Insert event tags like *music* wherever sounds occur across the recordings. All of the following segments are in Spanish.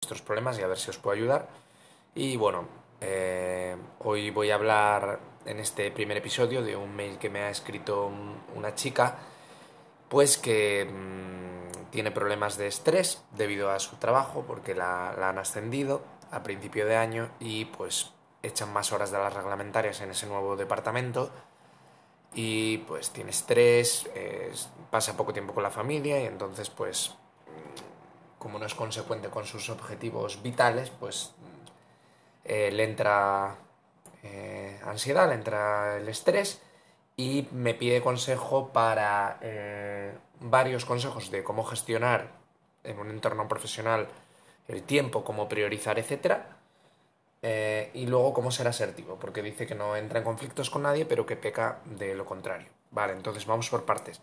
vuestros problemas y a ver si os puedo ayudar. Y bueno, eh, hoy voy a hablar en este primer episodio de un mail que me ha escrito una chica, pues que mmm, tiene problemas de estrés debido a su trabajo, porque la, han ascendido a principio de año y pues echan más horas de las reglamentarias en ese nuevo departamento y pues tiene estrés, pasa poco tiempo con la familia y entonces pues como no es consecuente con sus objetivos vitales, pues eh, le entra eh, ansiedad, le entra el estrés y me pide consejo para eh, varios consejos de cómo gestionar en un entorno profesional el tiempo, cómo priorizar, eh, y luego cómo ser asertivo, porque dice que no entra en conflictos con nadie, pero que peca de lo contrario. Vale, entonces vamos por partes.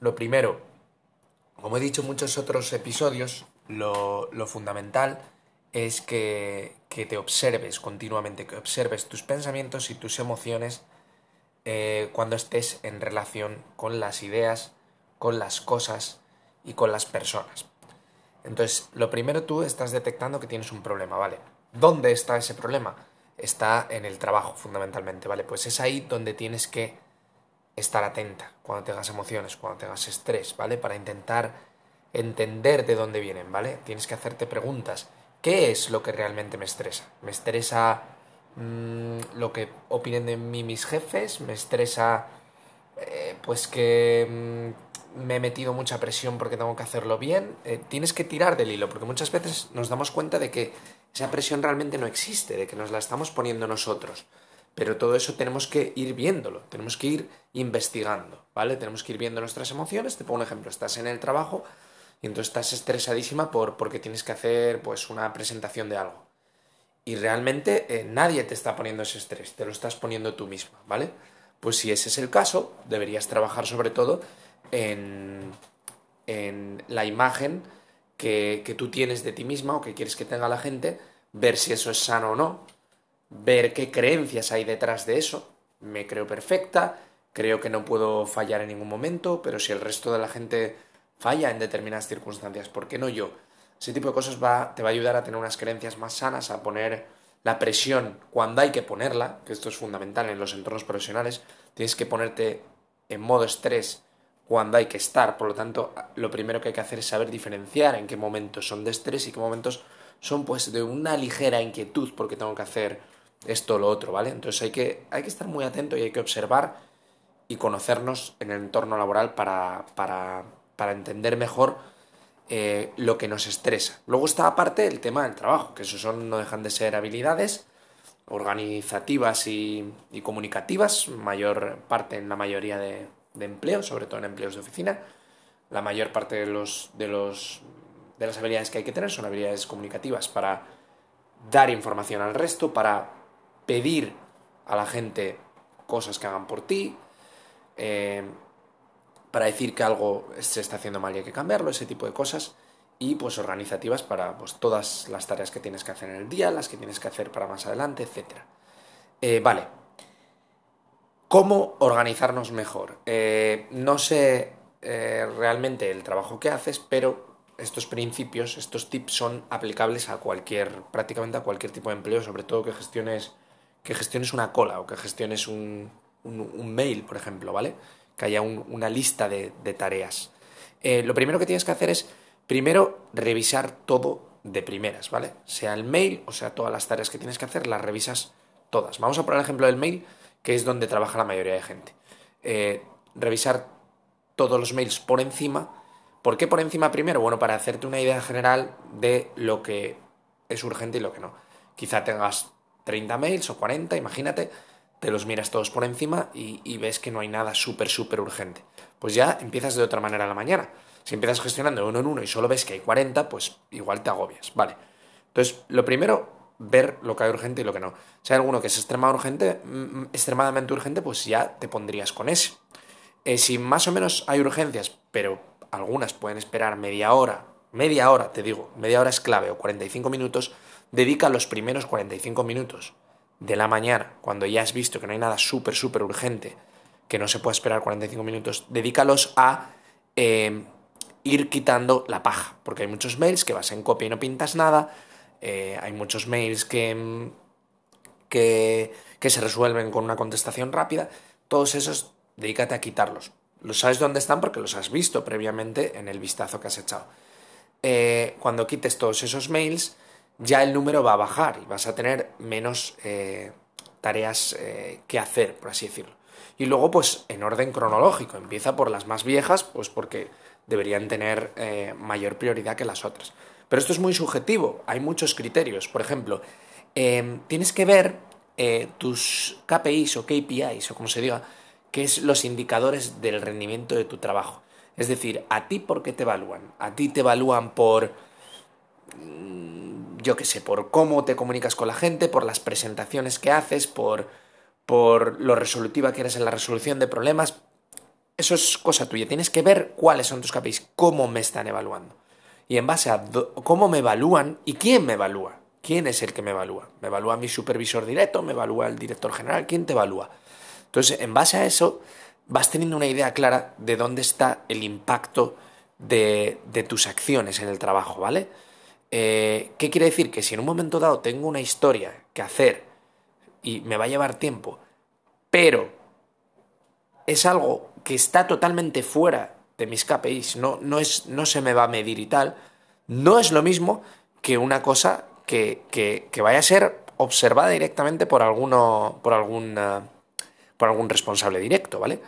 Lo primero, como he dicho en muchos otros episodios, lo, fundamental es que, que, te observes continuamente, que observes tus pensamientos y tus emociones eh, cuando estés en relación con las ideas, con las cosas y con las personas. Entonces, lo primero tú estás detectando que tienes un problema, ¿vale? ¿Dónde está ese problema? Está en el trabajo, fundamentalmente, ¿vale? Pues es ahí donde tienes que estar atenta cuando tengas emociones, cuando tengas estrés, ¿vale? Para intentar entender de dónde vienen, ¿vale? Tienes que hacerte preguntas. ¿Qué es lo que realmente me estresa? ¿Me estresa mmm, lo que opinen de mí mis jefes? ¿Me estresa eh, pues que mmm, me he metido mucha presión porque tengo que hacerlo bien? Eh, tienes que tirar del hilo, porque muchas veces nos damos cuenta de que esa presión realmente no existe, de que nos la estamos poniendo nosotros. Pero todo eso tenemos que ir viéndolo, tenemos que ir investigando, ¿vale? Tenemos que ir viendo nuestras emociones. Te pongo un ejemplo, estás en el trabajo y entonces estás estresadísima por, porque tienes que hacer pues una presentación de algo. Y realmente eh, nadie te está poniendo ese estrés, te lo estás poniendo tú misma, ¿vale? Pues si ese es el caso, deberías trabajar sobre todo en, en la imagen que, que, tú tienes de ti misma o que quieres que tenga la gente, ver si eso es sano o no, ver qué creencias hay detrás de eso. Me creo perfecta, creo que no puedo fallar en ningún momento, pero si el resto de la gente falla en determinadas circunstancias, ¿por qué no yo? Ese tipo de cosas va, te va a ayudar a tener unas creencias más sanas, a poner la presión cuando hay que ponerla, que esto es fundamental en los entornos profesionales, tienes que ponerte en modo estrés cuando hay que estar. Por lo tanto, lo primero que hay que hacer es saber diferenciar en qué momentos son de estrés y qué momentos son pues de una ligera inquietud porque tengo que hacer esto o lo otro, ¿vale? Entonces hay que, hay que estar muy atento y hay que observar y conocernos en el entorno laboral para, para, para entender mejor eh, lo que nos estresa. Luego está aparte el tema del trabajo, que eso son, no dejan de ser habilidades organizativas y, y comunicativas, mayor parte en la mayoría de, de empleo, sobre todo en empleos de oficina. La mayor parte de, los, de, los, de las habilidades que hay que tener son habilidades comunicativas para dar información al resto, para pedir a la gente cosas que hagan por ti, eh, para decir que algo se está haciendo mal y hay que cambiarlo, ese tipo de cosas, y pues organizativas para pues, todas las tareas que tienes que hacer en el día, las que tienes que hacer para más adelante, etc. Eh, vale, ¿Cómo organizarnos mejor? Eh, no sé eh, realmente el trabajo que haces, pero estos principios, estos tips son aplicables a cualquier, prácticamente a cualquier tipo de empleo, sobre todo que gestiones, que gestiones una cola o que gestiones un, un, mail, por ejemplo, ¿vale? Que haya un, una lista de, de tareas. Eh, lo primero que tienes que hacer es, primero, revisar todo de primeras, ¿vale? Sea el mail o sea todas las tareas que tienes que hacer, las revisas todas. Vamos a poner el ejemplo del mail que es donde trabaja la mayoría de gente. Eh, revisar todos los mails por encima. ¿Por qué por encima primero? Bueno, para hacerte una idea general de lo que es urgente y lo que no. Quizá tengas 30 mails o 40, imagínate, te los miras todos por encima y, ves que no hay nada súper, súper urgente. Pues ya empiezas de otra manera a la mañana. Si empiezas gestionando uno en uno y solo ves que hay 40, pues igual te agobias, ¿vale? Entonces, lo primero, ver lo que hay urgente y lo que no. Si hay alguno que es extremadamente urgente, mm, extremadamente urgente, pues ya te pondrías con ese. Eh, si más o menos hay urgencias, pero algunas pueden esperar media hora, media hora, te digo, media hora es clave, o 45 minutos, dedica los primeros 45 minutos de la mañana, cuando ya has visto que no hay nada súper, súper urgente, que no se puede esperar 45 minutos, dedícalos a eh, ir quitando la paja, porque hay muchos mails que vas en copia y no pintas nada, eh, hay muchos mails que, que, que se resuelven con una contestación rápida, todos esos dedícate a quitarlos. Los sabes dónde están porque los has visto previamente en el vistazo que has echado. Eh, cuando quites todos esos mails, ya el número va a bajar y vas a tener menos eh, tareas que hacer, por así decirlo. Y luego, pues en orden cronológico, empieza por las más viejas, pues porque deberían tener eh, mayor prioridad que las otras. Pero esto es muy subjetivo, hay muchos criterios. Por ejemplo, em, tienes que ver eh, tus KPIs o KPIs, o como se diga, que es los indicadores del rendimiento de tu trabajo. Es decir, ¿a ti por qué te evalúan? ¿A ti te evalúan por, yo qué sé, por cómo te comunicas con la gente, por las presentaciones que haces, por, por lo resolutiva que eres en la resolución de problemas? Eso es cosa tuya. Tienes que ver cuáles son tus KPIs, cómo me están evaluando. Y en base a cómo me evalúan y quién me evalúa. ¿Quién es el que me evalúa? ¿Me evalúa mi supervisor directo? ¿Me evalúa el director general? ¿Quién te evalúa? Entonces, en base a eso, vas teniendo una idea clara de dónde está el impacto de, tus acciones en el trabajo, ¿vale? Eh, ¿Qué quiere decir? Que si en un momento dado tengo una historia que hacer y me va a llevar tiempo, pero es algo que está totalmente fuera de mis KPIs, no, no, es, no se me va a medir y tal, no es lo mismo que una cosa que, que, vaya a ser observada directamente por, alguno, por, algún, por algún responsable directo, ¿vale?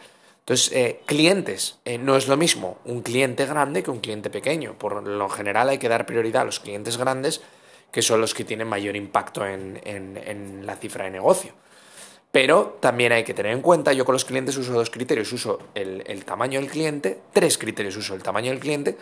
Entonces, eh, clientes, eh, no es lo mismo un cliente grande que un cliente pequeño. Por lo general hay que dar prioridad a los clientes grandes, que son los que tienen mayor impacto en, en la cifra de negocio. Pero también hay que tener en cuenta, yo con los clientes uso dos criterios, uso el, tamaño del cliente, tres criterios, uso el tamaño del cliente,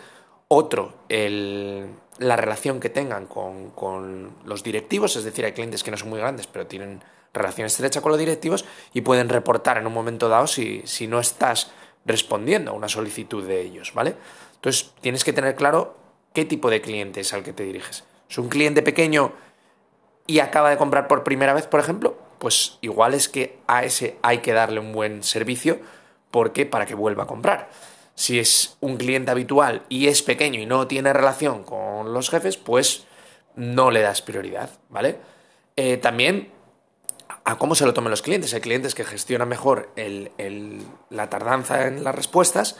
otro, la relación que tengan con, los directivos, es decir, hay clientes que no son muy grandes, pero tienen relación estrecha con los directivos y pueden reportar en un momento dado si, si no estás respondiendo a una solicitud de ellos, ¿vale? Entonces tienes que tener claro qué tipo de cliente es al que te diriges. ¿Es un cliente pequeño y acaba de comprar por primera vez, por ejemplo? pues igual es que a ese hay que darle un buen servicio porque para que vuelva a comprar. Si es un cliente habitual y es pequeño y no tiene relación con los jefes, pues no le das prioridad, ¿vale? Eh, también a cómo se lo tomen los clientes. Hay clientes que gestionan mejor la tardanza en las respuestas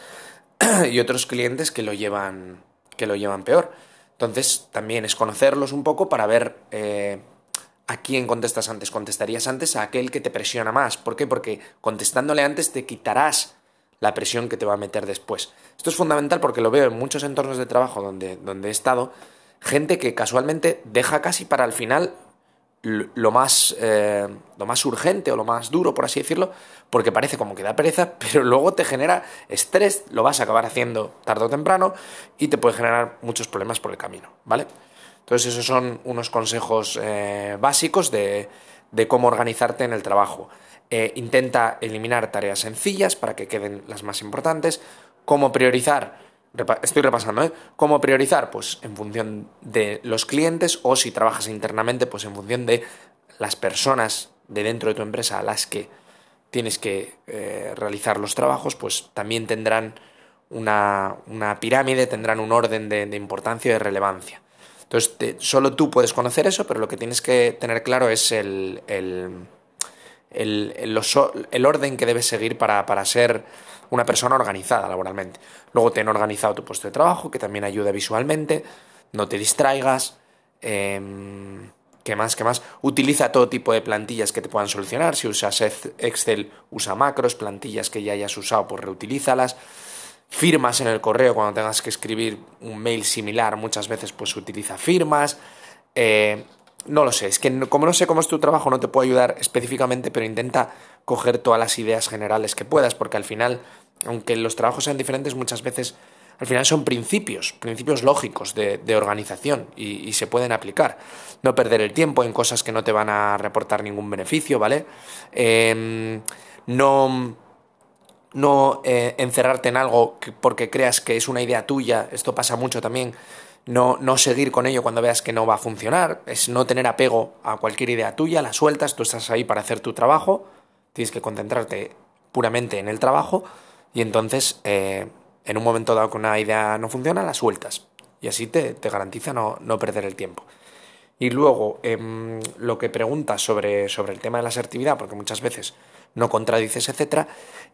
*clears throat* y otros clientes que lo llevan, que lo llevan peor. Entonces, también es conocerlos un poco para ver eh, ¿A quién contestas antes? Contestarías antes a aquel que te presiona más. ¿Por qué? Porque contestándole antes te quitarás la presión que te va a meter después. Esto es fundamental porque lo veo en muchos entornos de trabajo donde, donde he estado, gente que casualmente deja casi para el final lo más, eh, lo más urgente o lo más duro, por así decirlo, porque parece como que da pereza, *laughs* pero luego te genera estrés, lo vas a acabar haciendo tarde o temprano y te puede generar muchos problemas por el camino, ¿vale? Entonces esos son unos consejos eh, básicos de, cómo organizarte en el trabajo. Eh, intenta eliminar tareas sencillas para que queden las más importantes. Cómo priorizar, estoy repasando, ¿eh? ¿Cómo priorizar? Pues en función de los clientes o si trabajas internamente, pues en función de las personas de dentro de tu empresa a las que tienes que eh, realizar los trabajos, pues también tendrán una, pirámide, tendrán un orden de, importancia y de relevancia. Entonces, solo tú puedes conocer eso, pero lo que tienes que tener claro es el, el, el, orden que debes seguir para, para, ser una persona organizada laboralmente. Luego, ten organizado tu puesto de trabajo, que también ayuda visualmente, no te distraigas. Em, ¿Qué más? ¿Qué más? Utiliza todo tipo de plantillas que te puedan solucionar. Si usas Excel, usa macros, plantillas que ya hayas usado, pues reutilízalas firmas en el correo cuando tengas que escribir un mail similar, muchas veces pues utiliza firmas. Eh, no lo sé, es que como no sé cómo es tu trabajo no te puedo ayudar específicamente, pero intenta coger todas las ideas generales que puedas, porque al final, aunque los trabajos sean diferentes, muchas veces al final son principios, principios lógicos de, organización y, se pueden aplicar. No perder el tiempo en cosas que no te van a reportar ningún beneficio, ¿vale? Em, no no eh, encerrarte en algo porque creas que es una idea tuya, esto pasa mucho también, no, no seguir con ello cuando veas que no va a funcionar, es no tener apego a cualquier idea tuya, la sueltas, tú estás ahí para hacer tu trabajo, tienes que concentrarte puramente en el trabajo y entonces eh, En un momento dado que una idea no funciona, la sueltas. Y así te, garantiza no, perder el tiempo. Y luego, em, lo que preguntas sobre, sobre el tema de la asertividad, porque muchas veces no contradices, etc.,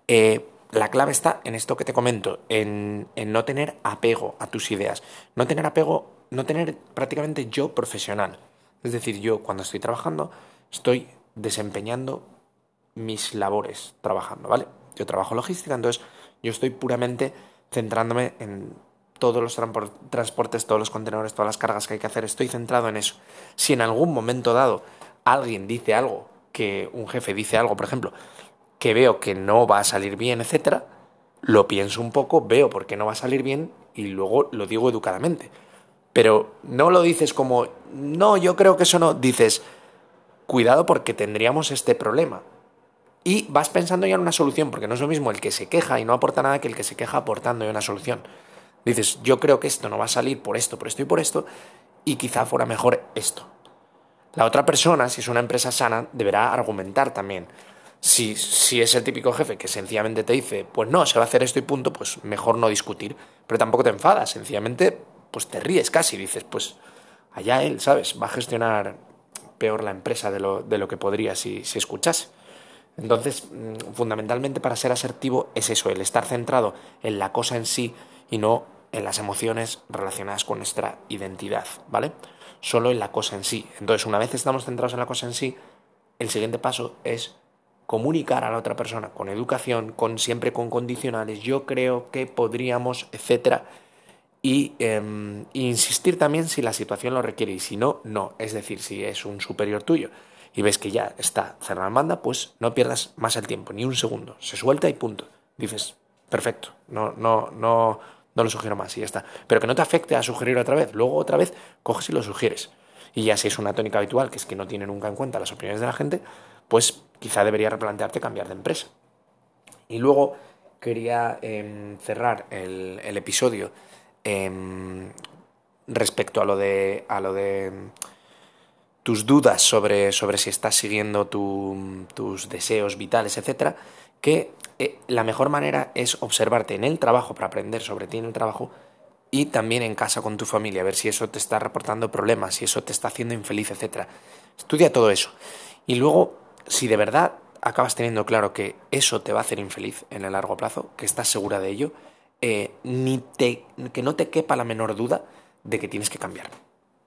eh, la clave está en esto que te comento, en, en, no tener apego a tus ideas, no tener apego, no tener prácticamente yo profesional. Es decir, yo cuando estoy trabajando estoy desempeñando mis labores trabajando, ¿vale? Yo trabajo logística, entonces yo estoy puramente centrándome en todos los transportes, todos los contenedores, todas las cargas que hay que hacer, estoy centrado en eso. Si en algún momento dado alguien dice algo, que un jefe dice algo, por ejemplo, que veo que no va a salir bien, etcétera, lo pienso un poco, veo por qué no va a salir bien y luego lo digo educadamente. Pero no lo dices como, no, yo creo que eso no, dices, cuidado porque tendríamos este problema. Y vas pensando ya en una solución, porque no es lo mismo el que se queja y no aporta nada que el que se queja aportando ya una solución. Dices, yo creo que esto no va a salir por esto, por esto y por esto, y quizá fuera mejor esto. La otra persona, si es una empresa sana, deberá argumentar también. Si, si es el típico jefe que sencillamente te dice, pues no, se va a hacer esto y punto, pues mejor no discutir. Pero tampoco te enfadas, sencillamente pues te ríes casi, dices, pues allá él, ¿sabes? Va a gestionar peor la empresa de lo, de lo que podría si, si escuchase. Entonces, mm, fundamentalmente para ser asertivo es eso, el estar centrado en la cosa en sí y no en las emociones relacionadas con nuestra identidad, ¿vale? Solo en la cosa en sí. Entonces, una vez estamos centrados en la cosa en sí, el siguiente paso es comunicar a la otra persona con educación, con siempre con condicionales, yo creo que podríamos, etcétera, y em, insistir también si la situación lo requiere y si no, no. Es decir, si es un superior tuyo y ves que ya está cerrada la banda, pues no pierdas más el tiempo, ni un segundo. Se suelta y punto. Dices, perfecto, no, no, no, no lo sugiero más y ya está. Pero que no te afecte a sugerir otra vez. Luego otra vez coges y lo sugieres. Y ya si es una tónica habitual, que es que no tiene nunca en cuenta las opiniones de la gente, pues quizá debería replantearte cambiar de empresa. Y luego quería em, cerrar el, episodio Em, respecto a lo de, a lo de tus dudas sobre, sobre si estás siguiendo tus deseos vitales, etcétera, que eh, la mejor manera es observarte en el trabajo para aprender sobre ti en el trabajo y también en casa con tu familia, a ver si eso te está reportando problemas, si eso te está haciendo infeliz, etcétera. Estudia todo eso. Y luego, si de verdad acabas teniendo claro que eso te va a hacer infeliz en el largo plazo, que estás segura de ello, eh, ni te, que no te quepa la menor duda de que tienes que cambiar.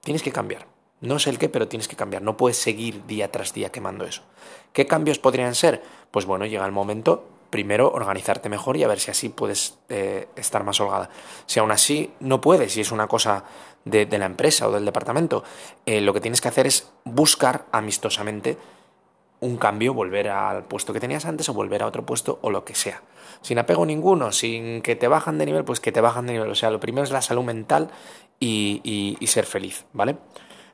Tienes que cambiar. No sé el qué, pero tienes que cambiar. No puedes seguir día tras día quemando eso. ¿Qué cambios podrían ser? Pues bueno, llega el momento, primero, organizarte mejor y a ver si así puedes eh, estar más holgada. Si aún así no puedes, y es una cosa de, la empresa o del departamento, eh, lo que tienes que hacer es buscar amistosamente un cambio, volver al puesto que tenías antes o volver a otro puesto o lo que sea. Sin apego ninguno, sin que te bajan de nivel, pues que te bajan de nivel. O sea, lo primero es la salud mental y, ser feliz, ¿vale?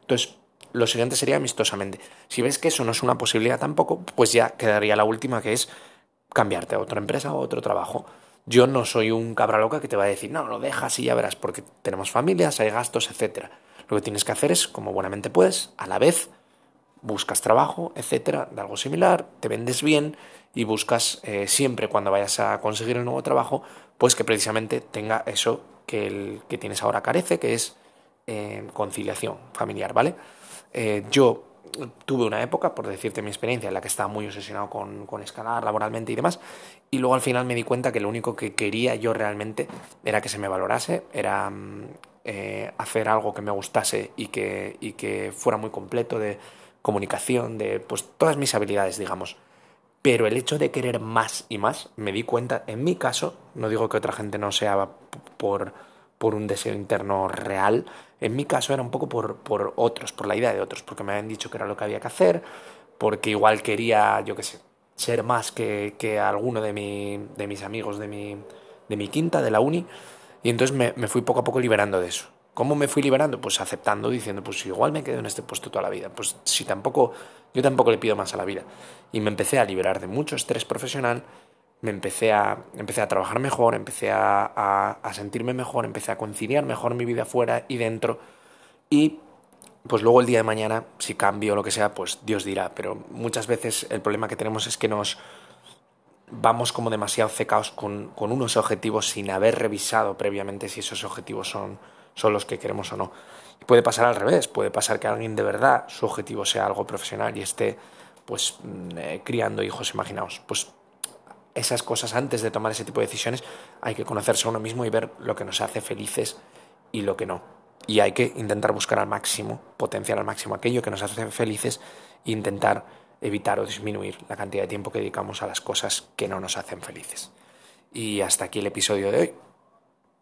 Entonces, lo siguiente sería amistosamente. Si ves que eso no es una posibilidad tampoco, pues ya quedaría la última, que es cambiarte a otra empresa o a otro trabajo. Yo no soy un cabra loca que te va a decir, no, lo dejas y ya verás, porque tenemos familias, hay gastos, etc. Lo que tienes que hacer es, como buenamente puedes, a la vez buscas trabajo, etcétera, de algo similar, te vendes bien y buscas eh, siempre cuando vayas a conseguir un nuevo trabajo, pues que precisamente tenga eso que el que tienes ahora carece, que es eh, conciliación familiar, ¿vale? Eh, yo tuve una época, por decirte mi experiencia, en la que estaba muy obsesionado con, con, escalar laboralmente y demás, y luego al final me di cuenta que lo único que quería yo realmente era que se me valorase, era mm, hacer algo que me gustase y que, y que fuera muy completo de comunicación, de pues todas mis habilidades, digamos. Pero el hecho de querer más y más, me di cuenta, en mi caso, no digo que otra gente no sea por, por un deseo interno real, en mi caso era un poco por, por otros, por la idea de otros, porque me habían dicho que era lo que había que hacer, porque igual quería, yo qué sé, ser más que, que alguno de, mi, de mis amigos de mi, de mi quinta, de la uni, y entonces me, me fui poco a poco liberando de eso. ¿Cómo me fui liberando? Pues aceptando, diciendo, pues igual me quedo en este puesto toda la vida. Pues si tampoco, yo tampoco le pido más a la vida. Y me empecé a liberar de mucho estrés profesional, me empecé a, empecé a trabajar mejor, empecé a, a, sentirme mejor, empecé a conciliar mejor mi vida fuera y dentro. Y pues luego el día de mañana, si cambio o lo que sea, pues Dios dirá. Pero muchas veces el problema que tenemos es que nos, vamos como demasiado cecados con, con, unos objetivos sin haber revisado previamente si esos objetivos son, son los que queremos o no. Puede pasar al revés, puede pasar que alguien de verdad su objetivo sea algo profesional y esté pues mm, eh, criando hijos imaginaos. Pues esas cosas antes de tomar ese tipo de decisiones hay que conocerse a uno mismo y ver lo que nos hace felices y lo que no. Y hay que intentar buscar al máximo, potenciar al máximo aquello que nos hace felices e intentar evitar o disminuir la cantidad de tiempo que dedicamos a las cosas que no nos hacen felices. Y hasta aquí el episodio de hoy.